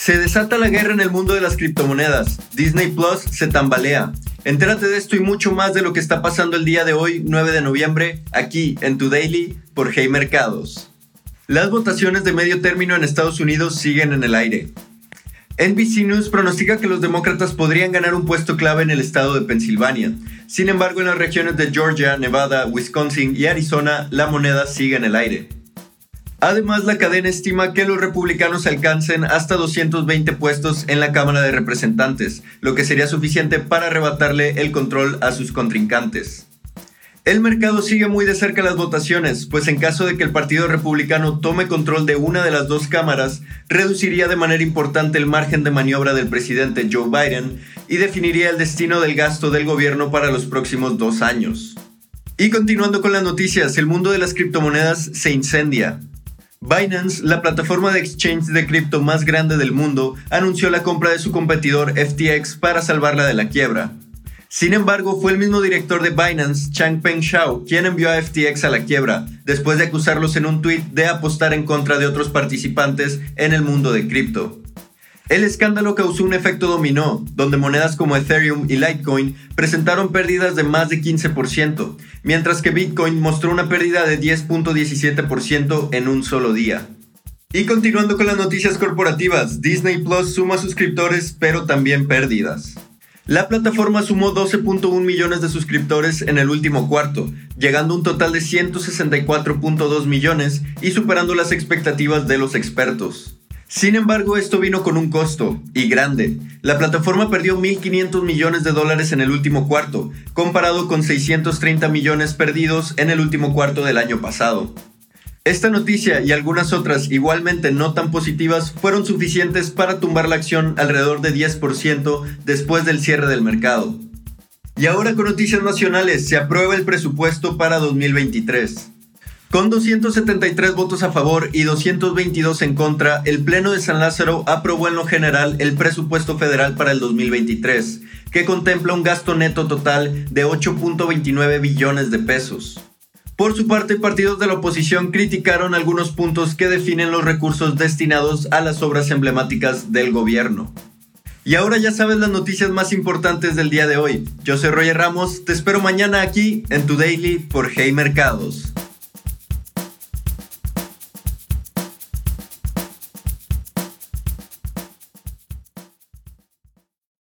Se desata la guerra en el mundo de las criptomonedas. Disney Plus se tambalea. Entérate de esto y mucho más de lo que está pasando el día de hoy, 9 de noviembre, aquí en Tu Daily por Hey Mercados. Las votaciones de medio término en Estados Unidos siguen en el aire. NBC News pronostica que los demócratas podrían ganar un puesto clave en el estado de Pensilvania. Sin embargo, en las regiones de Georgia, Nevada, Wisconsin y Arizona, la moneda sigue en el aire. Además, la cadena estima que los republicanos alcancen hasta 220 puestos en la Cámara de Representantes, lo que sería suficiente para arrebatarle el control a sus contrincantes. El mercado sigue muy de cerca las votaciones, pues en caso de que el Partido Republicano tome control de una de las dos cámaras, reduciría de manera importante el margen de maniobra del presidente Joe Biden y definiría el destino del gasto del gobierno para los próximos dos años. Y continuando con las noticias, el mundo de las criptomonedas se incendia. Binance, la plataforma de exchange de cripto más grande del mundo, anunció la compra de su competidor FTX para salvarla de la quiebra. Sin embargo, fue el mismo director de Binance, Changpeng Shao, quien envió a FTX a la quiebra, después de acusarlos en un tuit de apostar en contra de otros participantes en el mundo de cripto. El escándalo causó un efecto dominó, donde monedas como Ethereum y Litecoin presentaron pérdidas de más de 15%, mientras que Bitcoin mostró una pérdida de 10.17% en un solo día. Y continuando con las noticias corporativas, Disney Plus suma suscriptores pero también pérdidas. La plataforma sumó 12.1 millones de suscriptores en el último cuarto, llegando a un total de 164.2 millones y superando las expectativas de los expertos. Sin embargo, esto vino con un costo, y grande. La plataforma perdió 1.500 millones de dólares en el último cuarto, comparado con 630 millones perdidos en el último cuarto del año pasado. Esta noticia y algunas otras igualmente no tan positivas fueron suficientes para tumbar la acción alrededor de 10% después del cierre del mercado. Y ahora con noticias nacionales, se aprueba el presupuesto para 2023. Con 273 votos a favor y 222 en contra, el Pleno de San Lázaro aprobó en lo general el presupuesto federal para el 2023, que contempla un gasto neto total de 8.29 billones de pesos. Por su parte, partidos de la oposición criticaron algunos puntos que definen los recursos destinados a las obras emblemáticas del gobierno. Y ahora ya sabes las noticias más importantes del día de hoy. Yo soy Roger Ramos, te espero mañana aquí en tu Daily por Hey Mercados.